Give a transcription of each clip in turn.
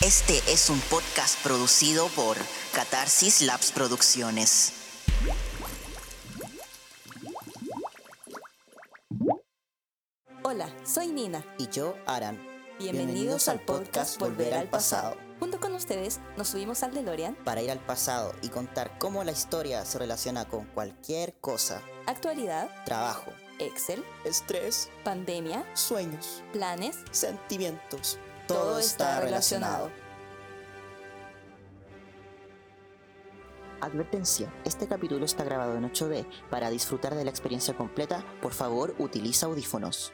Este es un podcast producido por Catarsis Labs Producciones. Hola, soy Nina. Y yo, Aran. Bienvenidos, al podcast Volver al pasado. Junto con ustedes nos subimos al DeLorean Para ir al pasado y contar cómo la historia se relaciona con cualquier cosa. actualidad, Trabajo, Excel, estrés, pandemia, sueños, planes. sentimientos. Todo está relacionado. Advertencia, este capítulo está grabado en 8D. Para disfrutar de la experiencia completa, por favor utiliza audífonos.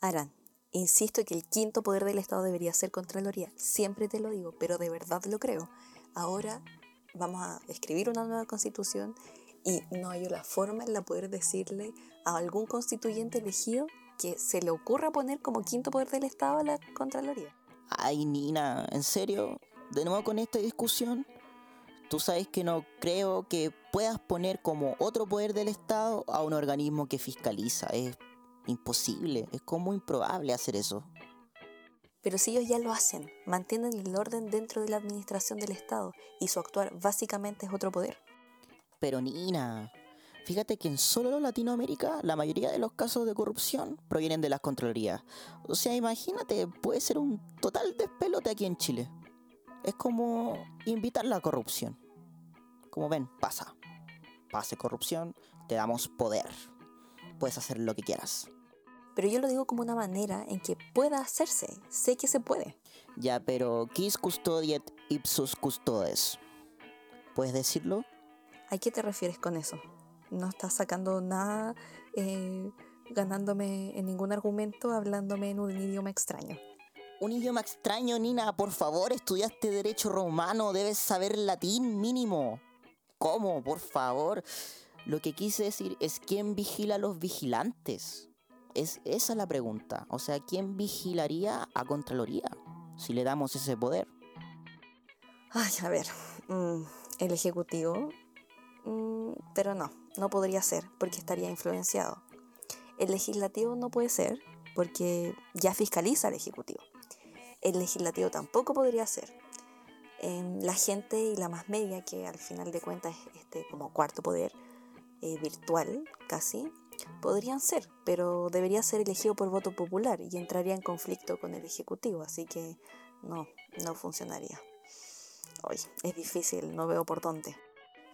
Aran, insisto que el quinto poder del Estado debería ser Contraloría. Siempre te lo digo, pero de verdad lo creo. Ahora vamos a escribir una nueva constitución y no hay la forma en la poder decirle a algún constituyente elegido que se le ocurra poner como quinto poder del Estado a la Contraloría. Ay, Nina, ¿en serio? ¿De nuevo con esta discusión? Tú sabes que no creo que puedas poner como otro poder del Estado a un organismo que fiscaliza. Es imposible, es como improbable hacer eso. Pero si ellos ya lo hacen, mantienen el orden dentro de la administración del Estado y su actuar básicamente es otro poder. Pero Nina, fíjate que en solo Latinoamérica la mayoría de los casos de corrupción provienen de las Contralorías. O sea, imagínate, puede ser un total despelote aquí en Chile. Es como invitar la corrupción. Como ven, pasa. Pase corrupción, te damos poder. Puedes hacer lo que quieras. Pero yo lo digo como una manera en que pueda hacerse. Sé que se puede. Ya, pero quis custodiet ipsus custodes. ¿Puedes decirlo? ¿A qué te refieres con eso? No estás sacando nada, eh, ganándome en ningún argumento, hablándome en un idioma extraño. Un idioma extraño, Nina, por favor, estudiaste derecho romano, debes saber latín mínimo. ¿Cómo? Por favor. Lo que quise decir es quién vigila a los vigilantes. Es esa la pregunta. O sea, ¿quién vigilaría a Contraloría si le damos ese poder? Ay, a ver, mm, el Ejecutivo, mm, pero no, no podría ser porque estaría influenciado. El Legislativo no puede ser porque ya fiscaliza al Ejecutivo. El Legislativo tampoco podría ser. Em, la gente y la más media, que al final de cuentas es este como cuarto poder eh, virtual casi, podrían ser, pero debería ser elegido por voto popular y entraría en conflicto con el Ejecutivo, así que no, no funcionaría. Hoy es difícil, no veo por dónde.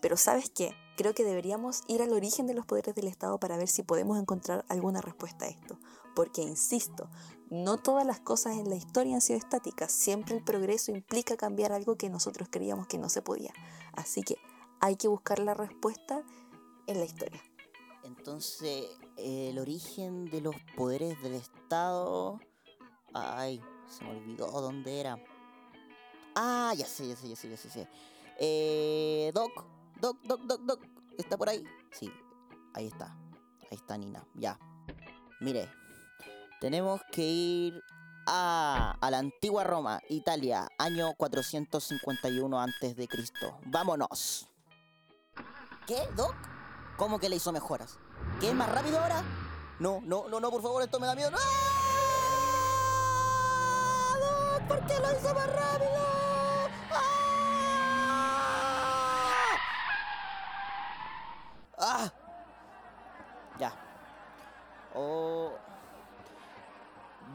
Pero ¿sabes qué? Creo que deberíamos ir al origen de los poderes del Estado para ver si podemos encontrar alguna respuesta a esto. Porque, insisto, no todas las cosas en la historia han sido estáticas. Siempre el progreso implica cambiar algo que nosotros creíamos que no se podía. Así que hay que buscar la respuesta en la historia. Entonces, el origen de los poderes del Estado... Ay, se me olvidó dónde era. Ah, ya sé, ya sé, ya sé, ya sé. ya sé. Eh, Doc, Doc, Doc, Doc, Doc. ¿Está por ahí? Sí, ahí está. Ahí está Nina, ya. Mire, tenemos que ir a, a la antigua Roma, Italia, año 451 antes de Cristo. Vámonos. ¿Qué, Doc? ¿Cómo que le hizo mejoras? ¿Qué es más rápido ahora? No, no, no, no, por favor, esto me da miedo. ¡No! Doc, ¿por qué lo hizo más rápido? ¡Ah! ¡Ah! Ya. Oh.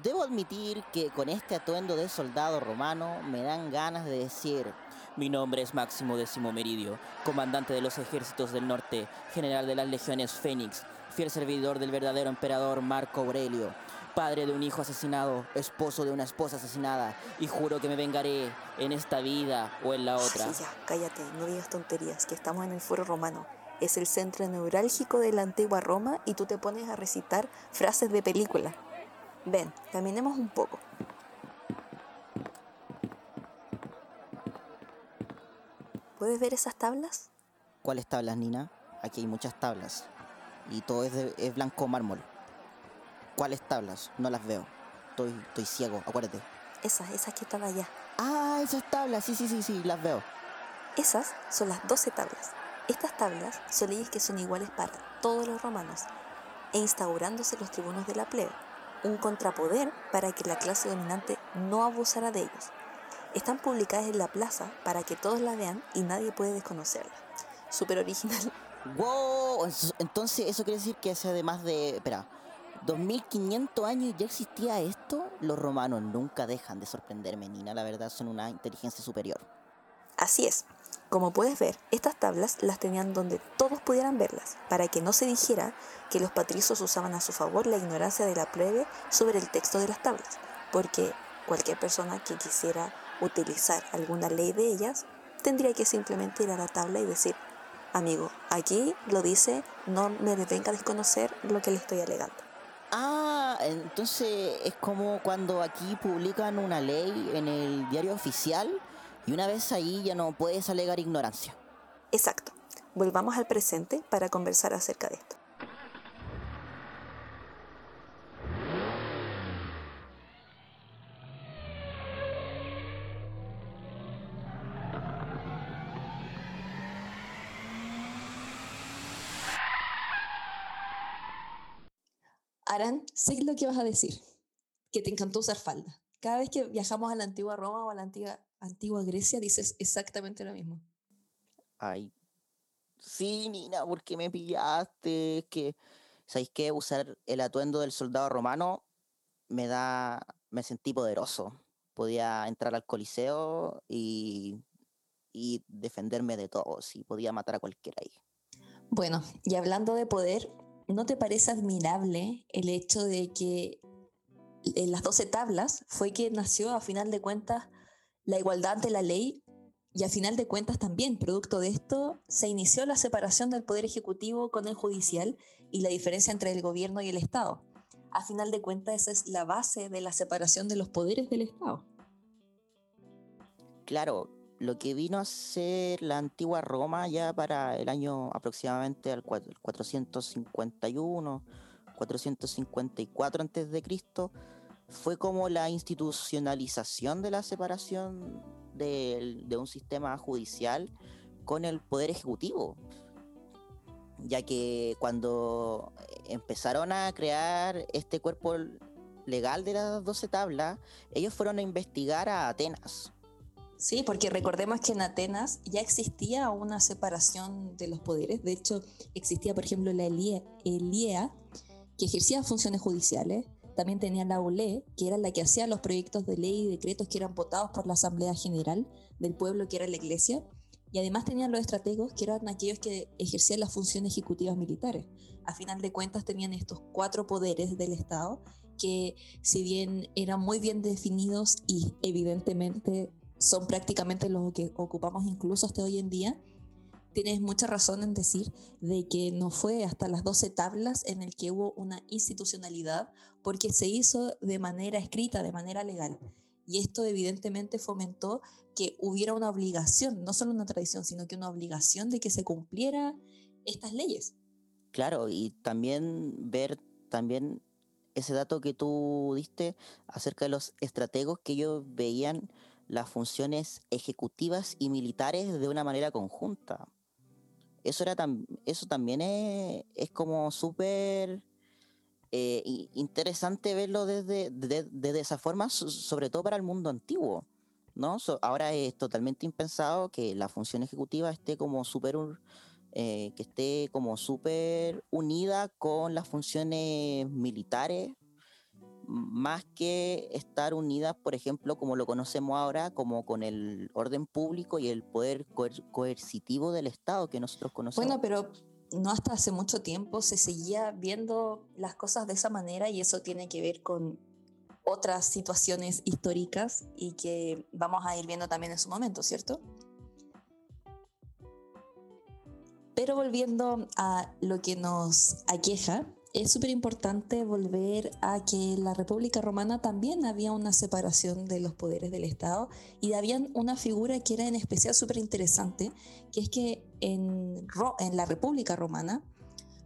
Debo admitir que con este atuendo de soldado romano me dan ganas de decir, mi nombre es Máximo Décimo Meridio, comandante de los ejércitos del norte, general de las legiones Fénix, fiel servidor del verdadero emperador Marco Aurelio, padre de un hijo asesinado, esposo de una esposa asesinada, y juro que me vengaré en esta vida o en la otra. Ya, cállate, no digas tonterías, que estamos en el foro romano. Es el centro neurálgico de la antigua Roma y tú te pones a recitar frases de película. Ven, caminemos un poco. ¿Puedes ver esas tablas? ¿Cuáles tablas, Nina? Aquí hay muchas tablas. Y todo es, de, es blanco mármol. ¿Cuáles tablas? No las veo. Estoy, estoy ciego, acuérdate. Esas, esas que están allá. Ah, esas tablas, sí, sí, sí, sí, las veo. Esas son las 12 tablas. Estas tablas son leyes que son iguales para todos los romanos e instaurándose los tribunos de la plebe. Un contrapoder para que la clase dominante no abusara de ellos. Están publicadas en la plaza para que todos la vean y nadie puede desconocerla. Súper original. ¡Wow! Entonces, ¿eso quiere decir que hace además de. Espera. 2500 años ya existía esto? Los romanos nunca dejan de sorprenderme, Nina. La verdad, son una inteligencia superior. Así es. Como puedes ver, estas tablas las tenían donde todos pudieran verlas, para que no se dijera que los patricios usaban a su favor la ignorancia de la plebe sobre el texto de las tablas, porque cualquier persona que quisiera utilizar alguna ley de ellas tendría que simplemente ir a la tabla y decir, amigo, aquí lo dice, no me venga a desconocer lo que le estoy alegando. Ah, entonces es como cuando aquí publican una ley en el diario oficial y una vez ahí ya no puedes alegar ignorancia. Exacto. Volvamos al presente para conversar acerca de esto. Aran, sé lo que vas a decir, que te encantó usar falda. Cada vez que viajamos a la antigua Roma o a la antigua antigua Grecia dices exactamente lo mismo. Ay, sí, Nina, porque me pillaste? que, ¿sabéis qué? Usar el atuendo del soldado romano me da, me sentí poderoso. Podía entrar al coliseo y, y defenderme de todos y podía matar a cualquiera ahí. Bueno, y hablando de poder, ¿no te parece admirable el hecho de que en las 12 tablas fue que nació a final de cuentas la igualdad ante la ley y a final de cuentas también, producto de esto, se inició la separación del Poder Ejecutivo con el Judicial y la diferencia entre el gobierno y el Estado. A final de cuentas, esa es la base de la separación de los poderes del Estado. Claro, lo que vino a ser la antigua Roma ya para el año aproximadamente al 451, 454 a.C., fue como la institucionalización de la separación de, un sistema judicial con el poder ejecutivo. Ya que cuando empezaron a crear este cuerpo legal de las 12 tablas, ellos fueron a investigar a Atenas. Sí, porque recordemos que en Atenas ya existía una separación de los poderes. De hecho, existía, por ejemplo, la Eliea, que ejercía funciones judiciales, también tenía la ULE, que era la que hacía los proyectos de ley y decretos que eran votados por la Asamblea General del pueblo, que era la Iglesia. Y además tenían los estrategos, que eran aquellos que ejercían las funciones ejecutivas militares. A final de cuentas tenían estos cuatro poderes del Estado, que si bien eran muy bien definidos y evidentemente son prácticamente los que ocupamos incluso hasta hoy en día, tienes mucha razón en decir de que no fue hasta las 12 tablas en el que hubo una institucionalidad porque se hizo de manera escrita, de manera legal. Y esto evidentemente fomentó que hubiera una obligación, no solo una tradición, sino que una obligación de que se cumpliera estas leyes. Claro, y también ver también ese dato que tú diste acerca de los estrategos que ellos veían las funciones ejecutivas y militares de una manera conjunta eso, era eso también es, es como súper eh, interesante verlo desde, desde, esa forma, sobre todo para el mundo antiguo. ¿no? ahora es totalmente impensado que la función ejecutiva esté como súper eh, que esté como súper unida con las funciones militares más que estar unidas, por ejemplo, como lo conocemos ahora, como con el orden público y el poder coercitivo del Estado que nosotros conocemos. Bueno, pero no hasta hace mucho tiempo se seguía viendo las cosas de esa manera y eso tiene que ver con otras situaciones históricas y que vamos a ir viendo también en su momento, ¿cierto? Pero volviendo a lo que nos aqueja, es súper importante volver a que en la República Romana también había una separación de los poderes del Estado y había una figura que era en especial súper interesante, que es que en, en la República Romana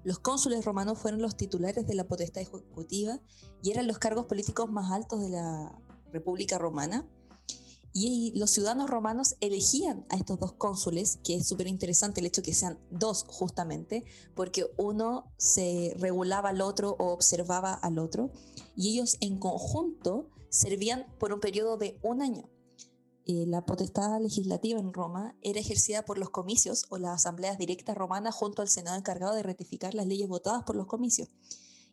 los cónsules romanos fueron los titulares de la potestad ejecutiva y eran los cargos políticos más altos de la República Romana. Y los ciudadanos romanos elegían a estos dos cónsules, que es súper interesante el hecho que sean dos justamente, porque uno se regulaba al otro o observaba al otro, y ellos en conjunto servían por un periodo de un año. Eh, la potestad legislativa en Roma era ejercida por los comicios o las asambleas directas romanas junto al Senado encargado de ratificar las leyes votadas por los comicios.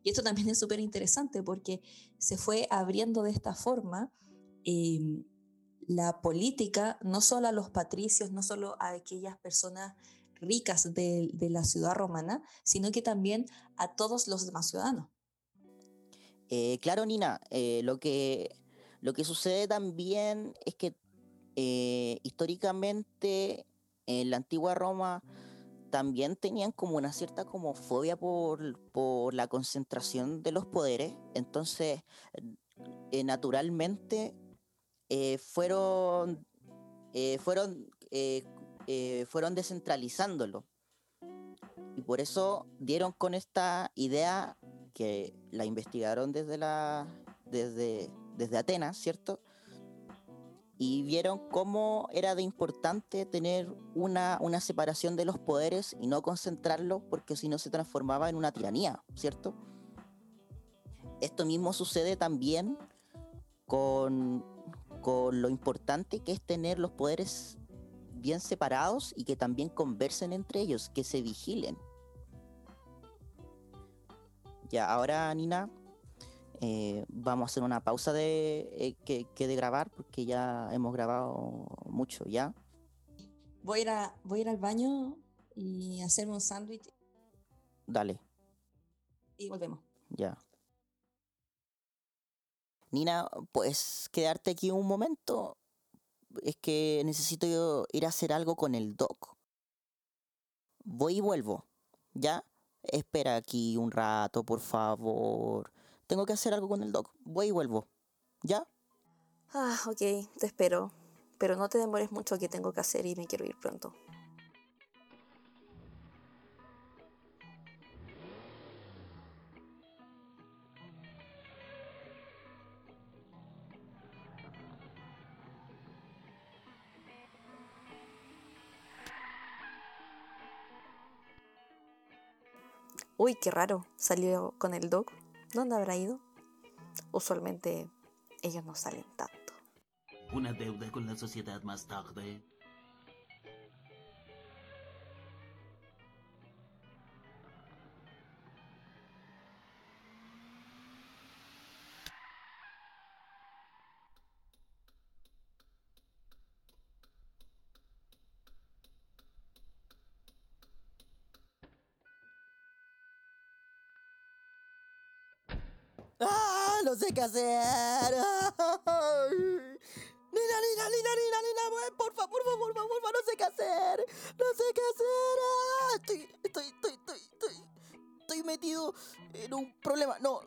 Y esto también es súper interesante porque se fue abriendo de esta forma eh, la política no solo a los patricios, no solo a aquellas personas ricas de, la ciudad romana, sino que también a todos los demás ciudadanos. Eh, claro, Nina, eh, lo, que, lo que sucede también es que eh, históricamente en la antigua Roma también tenían como una cierta como fobia por, por la concentración de los poderes, entonces naturalmente eh, fueron, eh, fueron, eh, fueron descentralizándolo. Y por eso dieron con esta idea que la investigaron desde, la, desde, desde Atenas, ¿cierto? Y vieron cómo era de importante tener una, una separación de los poderes y no concentrarlo porque si no se transformaba en una tiranía, ¿cierto? Esto mismo sucede también con con lo importante que es tener los poderes bien separados y que también conversen entre ellos, que se vigilen. Ya, ahora Nina, eh, vamos a hacer una pausa de eh, que, de grabar porque ya hemos grabado mucho, ¿ya? Voy a ir, a, voy a ir al baño y hacerme un sándwich. Dale. Y volvemos. Ya. Nina, ¿puedes quedarte aquí un momento? Es que necesito ir a hacer algo con el doc. Voy y vuelvo. ¿Ya? Espera aquí un rato, por favor. Tengo que hacer algo con el doc. Voy y vuelvo. ¿Ya? Ah, ok, te espero. Pero no te demores mucho que tengo que hacer y me quiero ir pronto. Uy, qué raro, salió con el dog. ¿Dónde habrá ido? Usualmente ellos no salen tanto. Una deuda con la sociedad más tarde. No sé qué hacer. Nina, Nina, Nina, Nina, Nina, por favor, por favor, por favor, no sé qué hacer. No sé qué hacer. Ah, estoy, estoy, estoy, estoy, estoy, metido en un problema. No,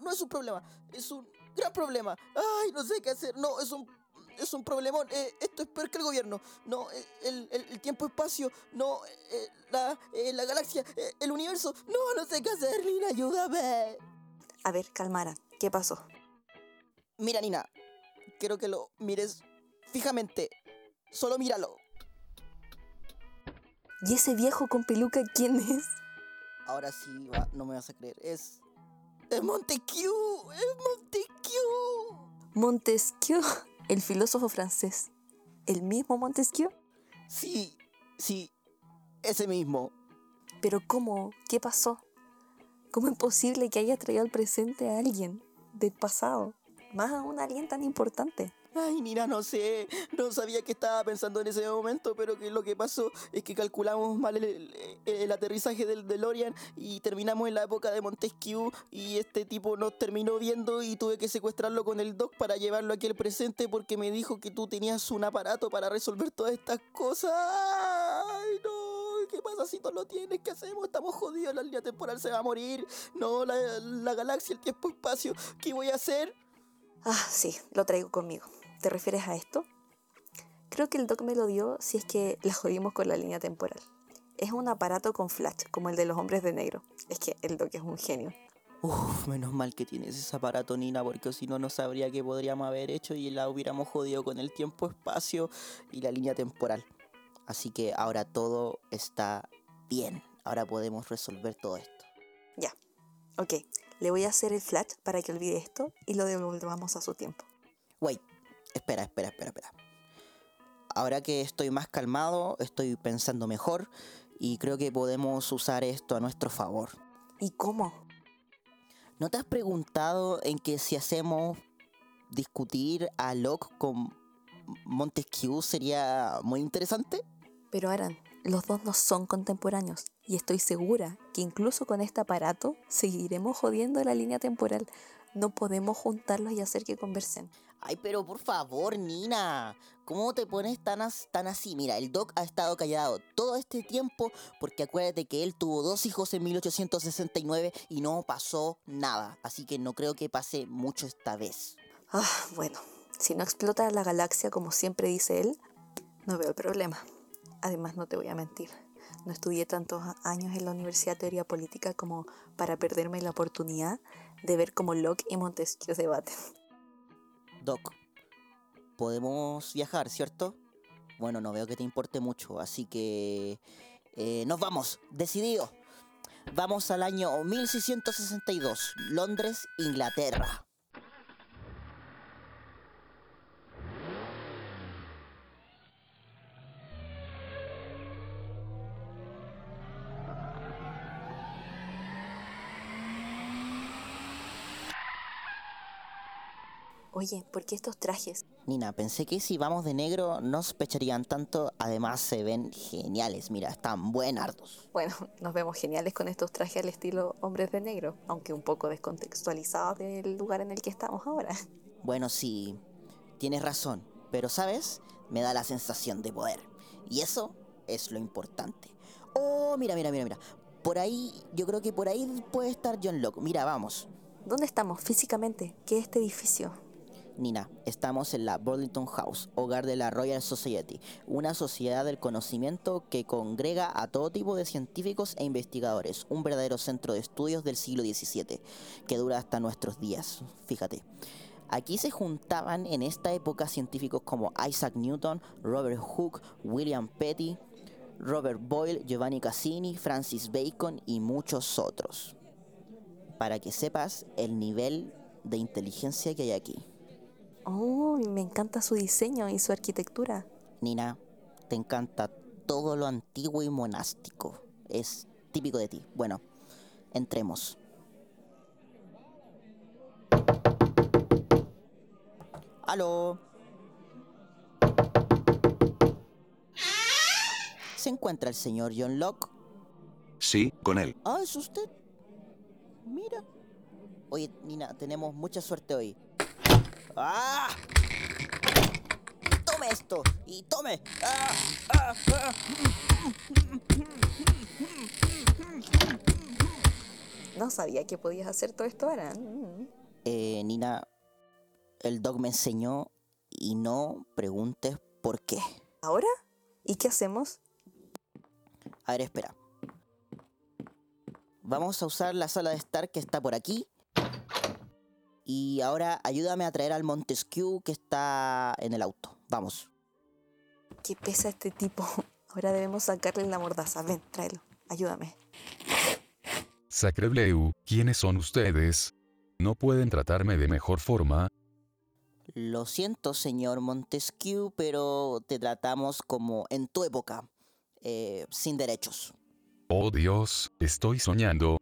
no es un problema, es un gran problema. Ay, no sé qué hacer. No, es un es un problemón. Eh, esto es peor que el gobierno. No, eh, el, el, tiempo-espacio. No, eh, la, la galaxia. el universo. No, no sé qué hacer. Nina, ayúdame. A ver, calmara. ¿Qué pasó? Mira, Nina, quiero que lo mires fijamente. Solo míralo. ¿Y ese viejo con peluca quién es? Ahora sí, no me vas a creer. Es. ¡Es Montesquieu! ¡Es Montesquieu! Montesquieu, el filósofo francés. ¿El mismo Montesquieu? Sí, sí, ese mismo. ¿Pero cómo? ¿Qué pasó? ¿Cómo es posible que haya traído al presente a alguien? del pasado, más a alguien tan importante. Ay, mira, no sé, no sabía que estaba pensando en ese momento, pero que lo que pasó es que calculamos mal el, aterrizaje del DeLorean y terminamos en la época de Montesquieu y este tipo nos terminó viendo y tuve que secuestrarlo con el doc para llevarlo aquí al presente porque me dijo que tú tenías un aparato para resolver todas estas cosas. No, ¿qué pasa si tú lo tienes? ¿Qué hacemos? Estamos jodidos, la línea temporal se va a morir. No, la, la galaxia, el tiempo-espacio, ¿qué voy a hacer? Ah, sí, lo traigo conmigo. ¿Te refieres a esto? Creo que el doc me lo dio si es que la jodimos con la línea temporal. Es un aparato con flash, como el de los hombres de negro. Es que el doc es un genio. Uf, menos mal que tienes esa aparato, Nina, porque si no, no sabría qué podríamos haber hecho y la hubiéramos jodido con el tiempo-espacio y la línea temporal. Así que ahora todo está bien. Ahora podemos resolver todo esto. Ya. Ok. Le voy a hacer el flash para que olvide esto y lo devolvamos a su tiempo. Wait, espera, espera, espera, espera. Ahora que estoy más calmado, estoy pensando mejor y creo que podemos usar esto a nuestro favor. ¿Y cómo? ¿No te has preguntado en que si hacemos discutir a Locke con Montesquieu sería muy interesante? Pero Aran, los dos no son contemporáneos y estoy segura que incluso con este aparato seguiremos jodiendo la línea temporal. No podemos juntarlos y hacer que conversen. Ay, pero por favor, Nina, ¿cómo te pones tan, as- tan así? Mira, el Doc ha estado callado todo este tiempo porque acuérdate que él tuvo dos hijos en 1869 y no pasó nada. Así que no creo que pase mucho esta vez. Ah, bueno, si no explota la galaxia como siempre dice él, no veo el problema. Además, no te voy a mentir. No estudié tantos años en la Universidad de Teoría Política como para perderme la oportunidad de ver cómo Locke y Montesquieu debaten. Doc, podemos viajar, ¿cierto? Bueno, no veo que te importe mucho, así que... eh, nos vamos, decidido. Vamos al año 1662, Londres, Inglaterra. Oye, ¿por qué estos trajes? Nina, pensé que si vamos de negro no sospecharían tanto, además se ven geniales, mira, están buenardos. Bueno, nos vemos geniales con estos trajes al estilo hombres de negro, aunque un poco descontextualizados del lugar en el que estamos ahora. Bueno, sí, tienes razón, pero sabes, me da la sensación de poder. Y eso es lo importante. Oh, mira, mira, mira, mira. Por ahí, yo creo que por ahí puede estar John Locke. Mira, vamos. ¿Dónde estamos físicamente? ¿Qué es este edificio? Nina, estamos en la Burlington House, hogar de la Royal Society, una sociedad del conocimiento que congrega a todo tipo de científicos e investigadores, un verdadero centro de estudios del siglo XVII, que dura hasta nuestros días, fíjate. Aquí se juntaban en esta época científicos como Isaac Newton, Robert Hooke, William Petty, Robert Boyle, Giovanni Cassini, Francis Bacon y muchos otros. Para que sepas el nivel de inteligencia que hay aquí. Oh, me encanta su diseño y su arquitectura. Nina, te encanta todo lo antiguo y monástico. Es típico de ti. Bueno, entremos. ¿Aló? ¿Se encuentra el señor John Locke? Sí, con él. Ah, ¿es usted? Mira. Oye, Nina, tenemos mucha suerte hoy. ¡Ah! ¡Tome esto! ¡Y tome! ¡Ah! ¡Ah! ¡Ah! No sabía que podías hacer todo esto. Mm. Eh, Nina, el dog me enseñó y no preguntes por qué. ¿Ahora? ¿Y qué hacemos? A ver, espera. Vamos a usar la sala de estar que está por aquí. Y ahora ayúdame a traer al Montesquieu que está en el auto. Vamos. ¿Qué pesa este tipo? Ahora debemos sacarle la mordaza. Ven, tráelo. Ayúdame. Sacrebleu, ¿quiénes son ustedes? ¿No pueden tratarme de mejor forma? Lo siento, señor Montesquieu, pero te tratamos como en tu época, eh, sin derechos. Oh Dios, estoy soñando.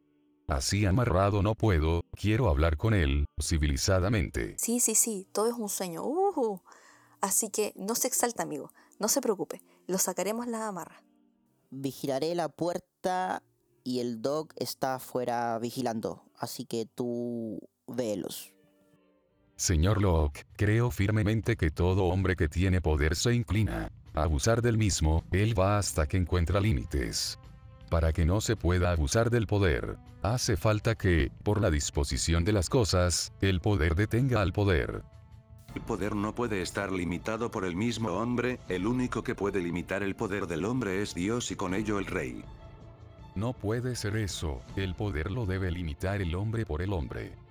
Así amarrado no puedo, quiero hablar con él, civilizadamente. Sí, sí, sí. Todo es un sueño. Ujú. Así que no se exalta, amigo. No se preocupe. Lo sacaremos la amarra. Vigilaré la puerta y el dog está afuera vigilando, así que tú véelos. Señor Locke, creo firmemente que todo hombre que tiene poder se inclina a abusar del mismo, él va hasta que encuentra límites. Para que no se pueda abusar del poder, hace falta que, por la disposición de las cosas, el poder detenga al poder. El poder no puede estar limitado por el mismo hombre, el único que puede limitar el poder del hombre es Dios y con ello el rey. No puede ser eso, el poder lo debe limitar el hombre por el hombre.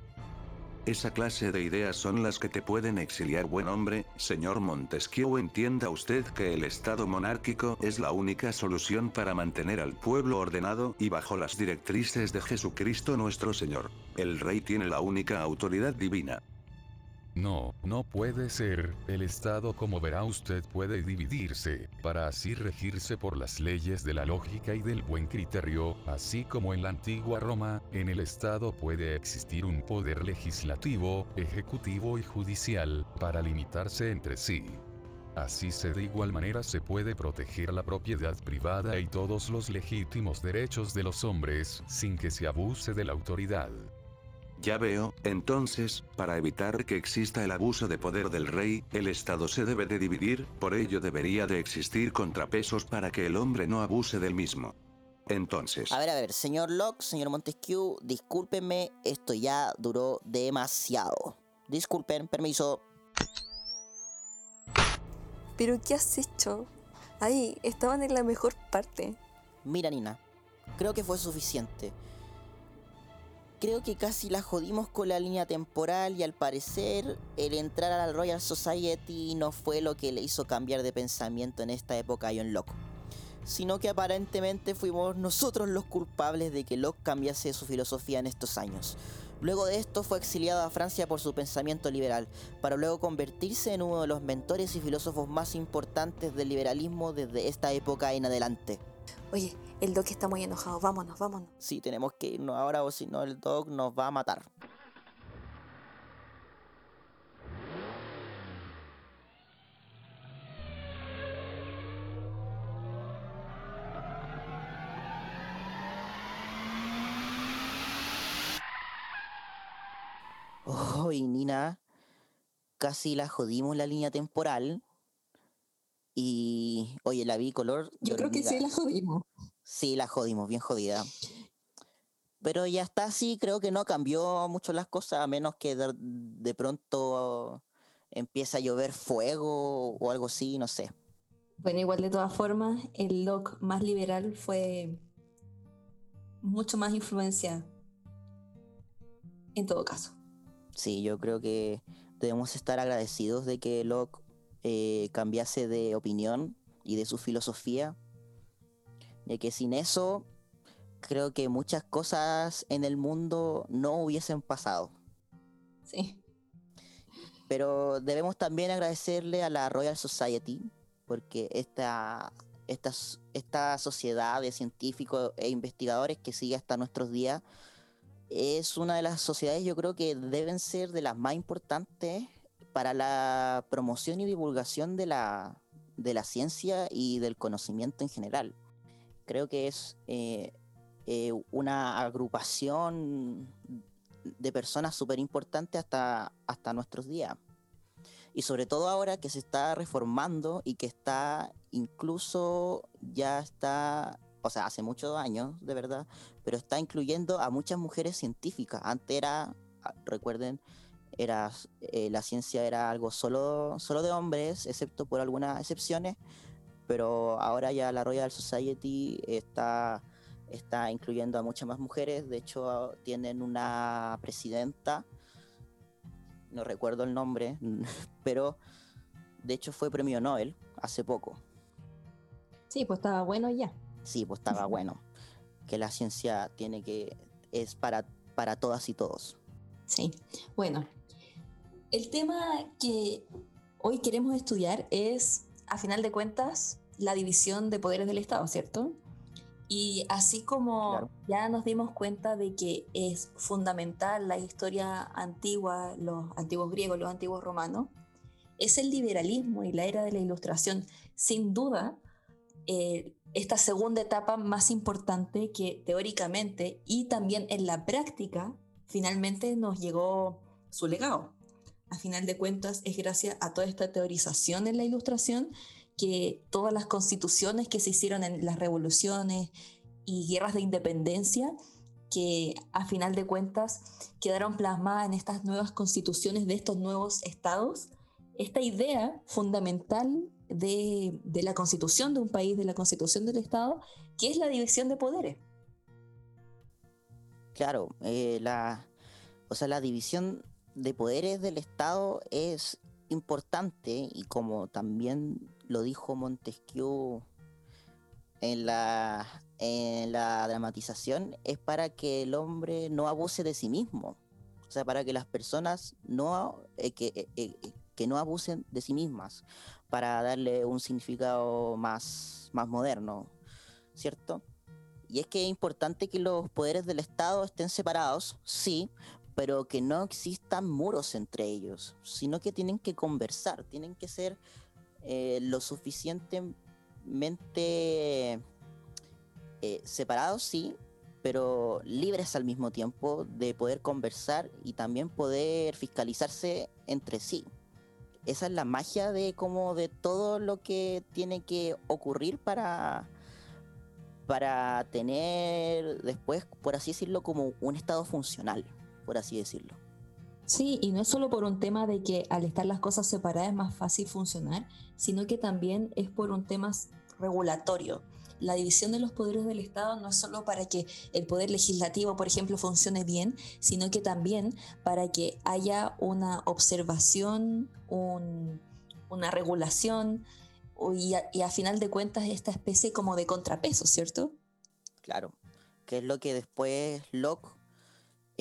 Esa clase de ideas son las que te pueden exiliar buen hombre, señor Montesquieu entienda usted que el Estado monárquico es la única solución para mantener al pueblo ordenado y bajo las directrices de Jesucristo nuestro Señor. El rey tiene la única autoridad divina. No, no puede ser, el Estado como verá usted puede dividirse, para así regirse por las leyes de la lógica y del buen criterio, así como en la antigua Roma, en el Estado puede existir un poder legislativo, ejecutivo y judicial, para limitarse entre sí. Así se de igual manera se puede proteger la propiedad privada y todos los legítimos derechos de los hombres, sin que se abuse de la autoridad. Ya veo, entonces, para evitar que exista el abuso de poder del rey, el Estado se debe de dividir, por ello debería de existir contrapesos para que el hombre no abuse del mismo. Entonces, A ver, a ver, señor Locke, señor Montesquieu, discúlpenme, esto ya duró demasiado. Disculpen, permiso. Pero ¿qué has hecho? Ahí, estaban en la mejor parte. Mira, Nina, creo que fue suficiente. Creo que casi la jodimos con la línea temporal y al parecer el entrar a la Royal Society no fue lo que le hizo cambiar de pensamiento en esta época a John Locke, sino que aparentemente fuimos nosotros los culpables de que Locke cambiase su filosofía en estos años. Luego de esto fue exiliado a Francia por su pensamiento liberal, para luego convertirse en uno de los mentores y filósofos más importantes del liberalismo desde esta época en adelante. Oye, el Doc está muy enojado. Vámonos, vámonos. Sí, tenemos que irnos ahora o si no el dog nos va a matar. Oh, y Nina, casi la jodimos la línea temporal. Y, oye, la vi color. Yo creo que sí la jodimos. Sí, la jodimos, bien jodida. Pero ya está así, creo que no cambió mucho las cosas, a menos que de, de pronto empieza a llover fuego o algo así, no sé. Bueno, igual de todas formas, el Locke más liberal fue mucho más influencia en todo caso. Sí, yo creo que debemos estar agradecidos de que Locke eh, cambiase de opinión y de su filosofía, ya que sin eso creo que muchas cosas en el mundo no hubiesen pasado. Sí. Pero debemos también agradecerle a la Royal Society, porque esta, esta, esta sociedad de científicos e investigadores que sigue hasta nuestros días es una de las sociedades yo creo que deben ser de las más importantes para la promoción y divulgación de la, de la ciencia y del conocimiento en general. Creo que es eh, eh, una agrupación de personas súper importantes hasta, hasta nuestros días. Y sobre todo ahora que se está reformando y que está incluso ya está, o sea, hace muchos años, de verdad, pero está incluyendo a muchas mujeres científicas. Antes era, ah, recuerden, era, eh, la ciencia era algo solo, solo de hombres, excepto por algunas excepciones, pero ahora ya la Royal Society está, está incluyendo a muchas más mujeres. De hecho, tienen una presidenta no recuerdo el nombre, pero de hecho fue premio Nobel hace poco. Sí, pues estaba bueno ya. Sí, pues estaba bueno. Que la ciencia tiene que. es para, para todas y todos. Sí. Bueno, el tema que hoy queremos estudiar es, a final de cuentas, la división de poderes del Estado, ¿cierto? Y así como Claro. ya nos dimos cuenta de que es fundamental la historia antigua, los antiguos griegos, los antiguos romanos, es el liberalismo y la era de la ilustración, sin duda, eh, esta segunda etapa más importante que teóricamente y también en la práctica finalmente nos llegó su legado. A final de cuentas, es gracias a toda esta teorización en la ilustración que todas las constituciones que se hicieron en las revoluciones y guerras de independencia, que a final de cuentas quedaron plasmadas en estas nuevas constituciones de estos nuevos estados, esta idea fundamental de, de la constitución de un país, de la constitución del estado, que es la división de poderes. Claro, eh, la, o sea, la división de poderes del Estado es importante y como también lo dijo Montesquieu en la, en la dramatización, es para que el hombre no abuse de sí mismo. O sea, para que las personas no, eh, que, eh, eh, que no abusen de sí mismas, para darle un significado más, más moderno, ¿cierto? Y es que es importante que los poderes del Estado estén separados, sí, pero que no existan muros entre ellos, sino que tienen que conversar, tienen que ser eh, lo suficientemente eh, separados, sí, pero libres al mismo tiempo de poder conversar y también poder fiscalizarse entre sí. Esa es la magia de como de todo lo que tiene que ocurrir para para tener después, por así decirlo, como un estado funcional, por así decirlo. Sí, y no es solo por un tema de que al estar las cosas separadas es más fácil funcionar, sino que también es por un tema regulatorio. La división de los poderes del Estado no es solo para que el poder legislativo, por ejemplo, funcione bien, sino que también para que haya una observación, un, una regulación, y a, y a, final de cuentas esta especie como de contrapeso, ¿cierto? Claro, que es lo que después Locke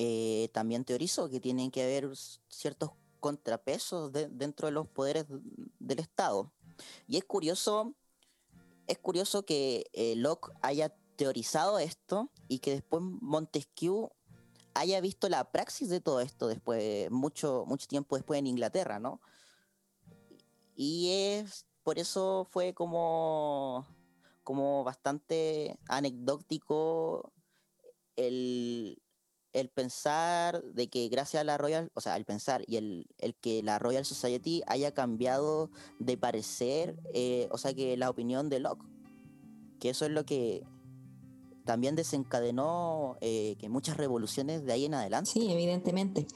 eh, también teorizó, que tienen que haber ciertos contrapesos de, dentro de los poderes del Estado. Y es curioso, es curioso que eh, Locke haya teorizado esto y que después Montesquieu haya visto la praxis de todo esto después, mucho, mucho tiempo después en Inglaterra, ¿no? Y es por eso fue como, como bastante anecdótico el, el pensar de que gracias a la Royal, o sea, el pensar y el, el que la Royal Society haya cambiado de parecer, eh, o sea, que la opinión de Locke, que eso es lo que también desencadenó eh, que muchas revoluciones de ahí en adelante. Sí, evidentemente.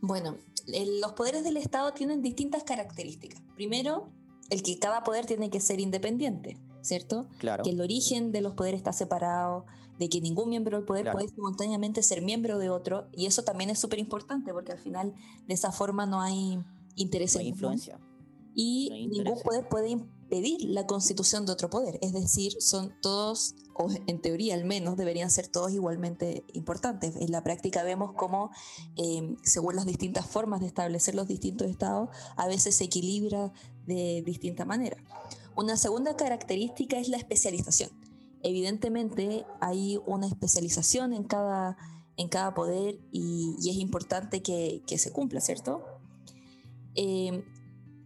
Bueno, el, los poderes del Estado tienen distintas características. Primero, el que cada poder tiene que ser independiente, ¿cierto? Claro. Que el origen de los poderes está separado, de que ningún miembro del poder Claro. puede simultáneamente ser miembro de otro, y eso también es súper importante porque al final de esa forma no hay intereses No hay influencia. y no hay ningún poder puede impedir la constitución de otro poder. Es decir, son todos, o en teoría al menos, deberían ser todos igualmente importantes. En la práctica vemos cómo, eh, según las distintas formas de establecer los distintos estados, a veces se equilibra de distinta manera. Una segunda característica es la especialización. Evidentemente hay una especialización en cada, en cada poder y, y es importante que, que se cumpla, ¿cierto? Eh,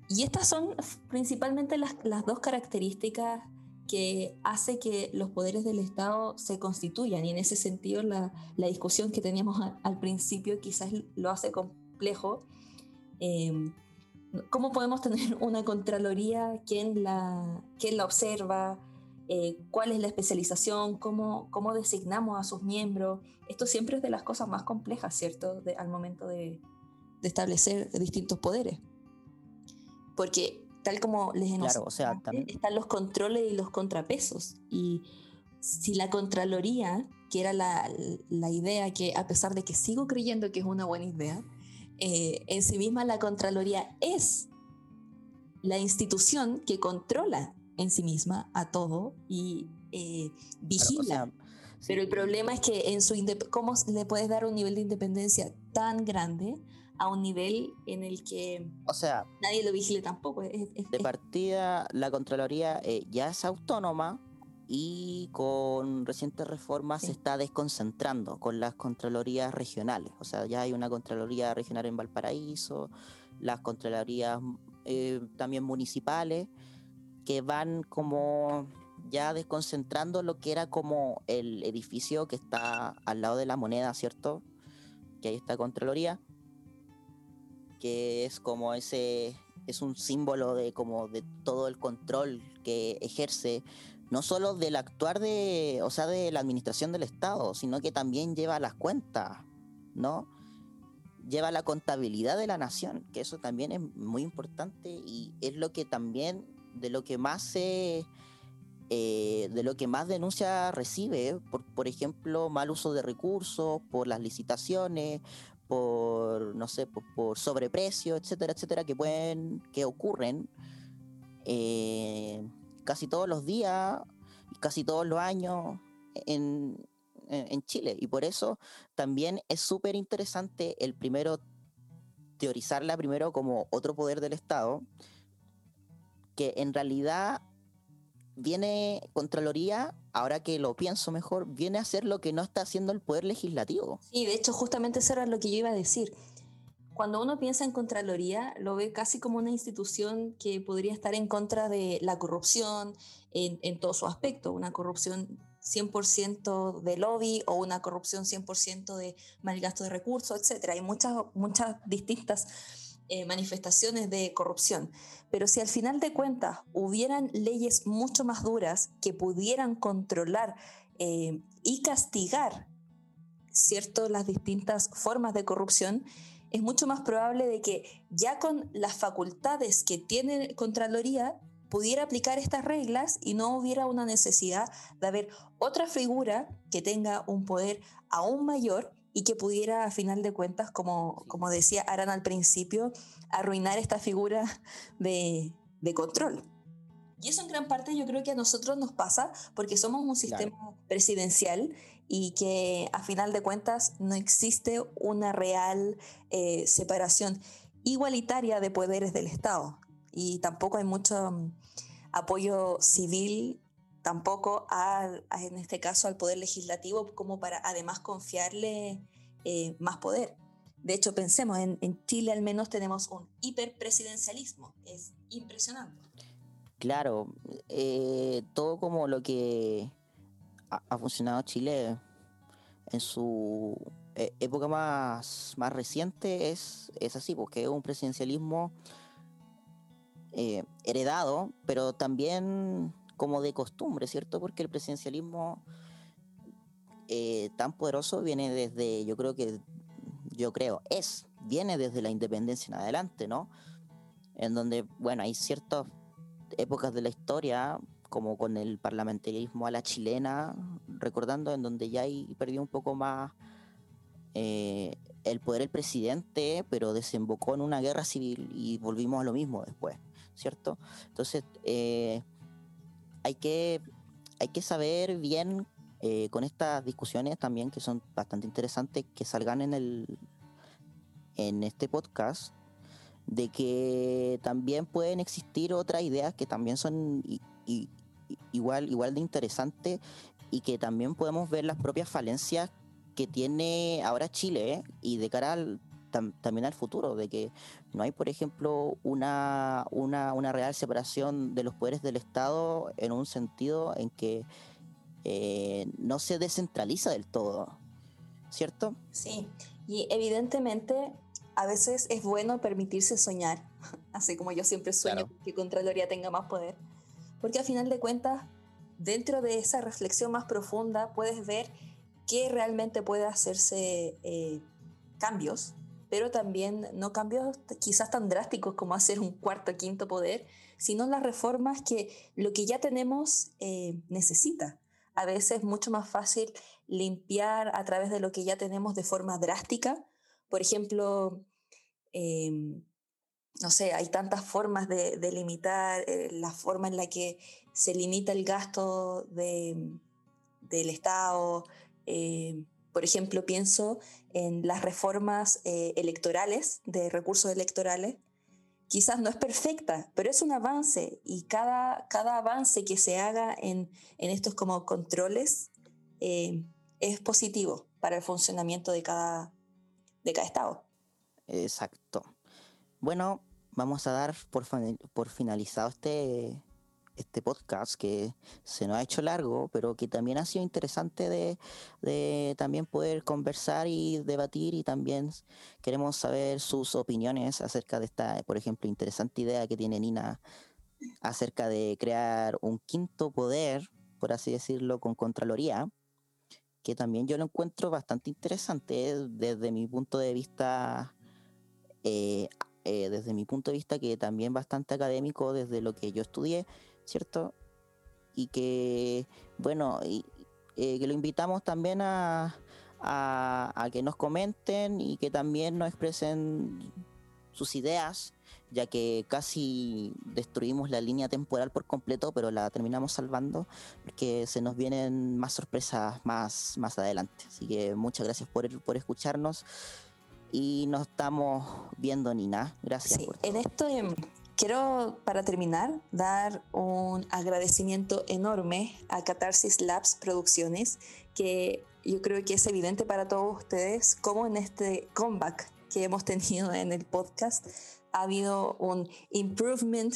y estas son principalmente las, las dos características que hace que los poderes del Estado se constituyan y en ese sentido la, la discusión que teníamos a- al principio quizás lo hace complejo. Eh, ¿Cómo podemos tener una Contraloría? ¿Quién la, quién la observa? Eh, ¿Cuál es la especialización? ¿Cómo, ¿Cómo designamos a sus miembros? Esto siempre es de las cosas más complejas, ¿cierto? De- al momento de, de establecer distintos poderes. Porque tal como les enuncié Claro, o sea, también- están los controles y los contrapesos. Y si la Contraloría, que era la, la idea que a pesar de que sigo creyendo que es una buena idea, eh, en sí misma la Contraloría es la institución que controla en sí misma a todo y eh, vigila. o sea, Pero el problema es que en su ¿cómo le puedes dar un nivel de independencia tan grande a un nivel en el que o sea, nadie lo vigile tampoco? Es- es- de partida la Contraloría eh, ya es autónoma y con recientes reformas Sí. se está desconcentrando con las Contralorías regionales. O sea, ya hay una Contraloría regional en Valparaíso, las Contralorías eh, también municipales, que van como ya desconcentrando lo que era como el edificio que está al lado de la moneda, ¿cierto? Que hay esta Contraloría, que es como ese, es un símbolo de como de todo el control que ejerce, no solo del actuar de, o sea, de la administración del Estado, sino que también lleva las cuentas, ¿no? Lleva la contabilidad de la nación, que eso también es muy importante y es lo que también, de lo que más se, eh, de lo que más denuncia recibe, por, por ejemplo, mal uso de recursos, por las licitaciones, por, no sé, por, sobreprecio, etcétera, etcétera, que pueden, que ocurren eh, casi todos los días, casi todos los años en, en en Chile. Y por eso también es súper interesante el primero teorizarla primero como otro poder del Estado, que en realidad viene, Contraloría, ahora que lo pienso mejor, viene a hacer lo que no está haciendo el Poder Legislativo. Sí, de hecho, justamente eso era lo que yo iba a decir. Cuando uno piensa en Contraloría, lo ve casi como una institución que podría estar en contra de la corrupción en, en todo su aspecto, una corrupción 100% de lobby o una corrupción 100% de mal gasto de recursos, etc. Hay muchas, muchas distintas eh, manifestaciones de corrupción. Pero si al final de cuentas hubieran leyes mucho más duras que pudieran controlar eh, y castigar cierto las distintas formas de corrupción, es mucho más probable de que ya con las facultades que tiene Contraloría pudiera aplicar estas reglas y no hubiera una necesidad de haber otra figura que tenga un poder aún mayor y que pudiera, a final de cuentas, como, como decía Aran al principio, arruinar esta figura de, de control. Y eso en gran parte yo creo que a nosotros nos pasa porque somos un sistema presidencial y que a final de cuentas no existe una real eh, separación igualitaria de poderes del Estado. Y tampoco hay mucho mm, apoyo civil tampoco en este caso al poder legislativo como para además confiarle eh, más poder. De hecho, pensemos, en, Chile al menos tenemos un hiperpresidencialismo, es impresionante. Claro, eh, todo como lo que ha, funcionado Chile en su eh, época más, más reciente es, es así, porque es un presidencialismo heredado, pero también como de costumbre, ¿cierto? Porque el presidencialismo eh, tan poderoso viene desde, yo creo que, yo creo, es, viene desde la independencia en adelante, ¿no? En donde, bueno, hay ciertas épocas de la historia, como con el parlamentarismo a la chilena, recordando en donde ya ahí perdió un poco más eh, el poder el presidente, pero desembocó en una guerra civil y volvimos a lo mismo después, ¿cierto? Entonces, eh, hay, que, hay que saber bien eh, con estas discusiones también, que son bastante interesantes, que salgan en, el, en este podcast, de que también pueden existir otras ideas que también son igual, igual de interesantes y que también podemos ver las propias falencias que tiene ahora Chile ¿eh? y de cara al- tam- también al futuro, de que no hay, por ejemplo, una, una, una real separación de los poderes del Estado en un sentido en que eh, no se descentraliza del todo, ¿cierto? Sí, y evidentemente a veces es bueno permitirse soñar, así como yo siempre sueño Claro. que Contraloría tenga más poder, porque a final de cuentas, dentro de esa reflexión más profunda, puedes ver que realmente puede hacerse eh, cambios, pero también no cambios quizás tan drásticos como hacer un cuarto quinto poder, sino las reformas que lo que ya tenemos eh, necesita. A veces es mucho más fácil limpiar a través de lo que ya tenemos de forma drástica. Por ejemplo, em, no sé, hay tantas formas de, de limitar eh, la forma en la que se limita el gasto de- del Estado. eh, por ejemplo, pienso en las reformas eh, electorales, de recursos electorales. Quizás no es perfecta, pero es un avance y cada, cada avance que se haga en, en estos como controles eh, es positivo para el funcionamiento de cada, de cada Estado. Exacto. Bueno, vamos a dar por, por finalizado este, este podcast que se nos ha hecho largo, pero que también ha sido interesante de, de también poder conversar y debatir y también queremos saber sus opiniones acerca de esta, por ejemplo, interesante idea que tiene Nina acerca de crear un quinto poder, por así decirlo, con Contraloría, que también yo lo encuentro bastante interesante desde mi punto de vista eh, eh, desde mi punto de vista, que también bastante académico desde lo que yo estudié, ¿cierto? y que, bueno, y, eh, que lo invitamos también a, a, a que nos comenten y que también nos expresen sus ideas, ya que casi destruimos la línea temporal por completo, pero la terminamos salvando, porque se nos vienen más sorpresas más, más adelante. Así que muchas gracias por, por escucharnos y nos estamos viendo, Nina. Gracias. Sí, por en esto em, quiero, para terminar, dar un agradecimiento enorme a Catarsis Labs Producciones, que yo creo que es evidente para todos ustedes cómo en este comeback que hemos tenido en el podcast ha habido un improvement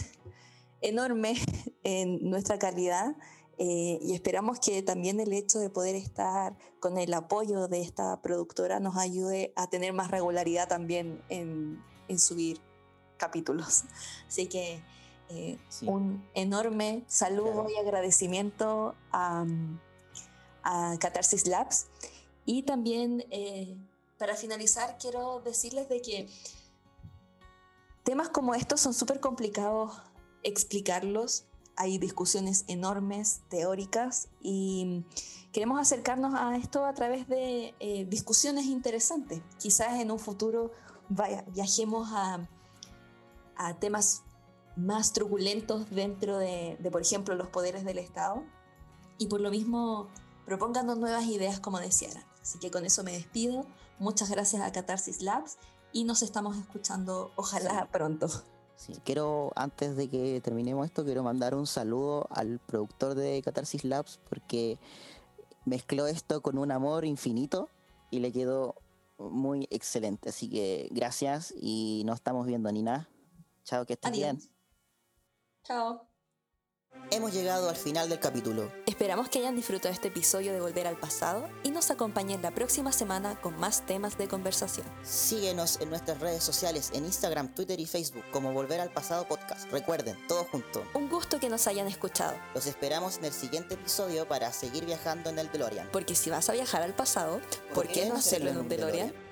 enorme en nuestra calidad eh, y esperamos que también el hecho de poder estar con el apoyo de esta productora nos ayude a tener más regularidad también en, en subir capítulos. Así que eh, Sí. un enorme saludo Claro. y agradecimiento a, a Catarsis Labs. Y también, eh, para finalizar, quiero decirles de que temas como estos son súper complicados explicarlos. Hay discusiones enormes, teóricas, y queremos acercarnos a esto a través de eh, discusiones interesantes. Quizás en un futuro vaya- viajemos a, a temas más truculentos dentro de, de, por ejemplo, los poderes del Estado. Y por lo mismo, propónganos nuevas ideas, como decía Aran. Así que con eso me despido. Muchas gracias a Catarsis Labs y nos estamos escuchando, ojalá pronto. Sí, quiero, antes de que terminemos esto, quiero mandar un saludo al productor de Catarsis Labs porque mezcló esto con un amor infinito y le quedó muy excelente. Así que gracias y nos estamos viendo, Nina. Chao, que estés bien. Chao. Hemos llegado al final del capítulo. Esperamos que hayan disfrutado este episodio de Volver al Pasado y nos acompañen la próxima semana con más temas de conversación. Síguenos en nuestras redes sociales en Instagram, Twitter y Facebook como Volver al Pasado Podcast. Recuerden, todo junto. Un gusto que nos hayan escuchado, Los esperamos en el siguiente episodio para seguir viajando en el DeLorean. porque si vas a viajar al pasado, ¿por qué no hacerlo en un DeLorean?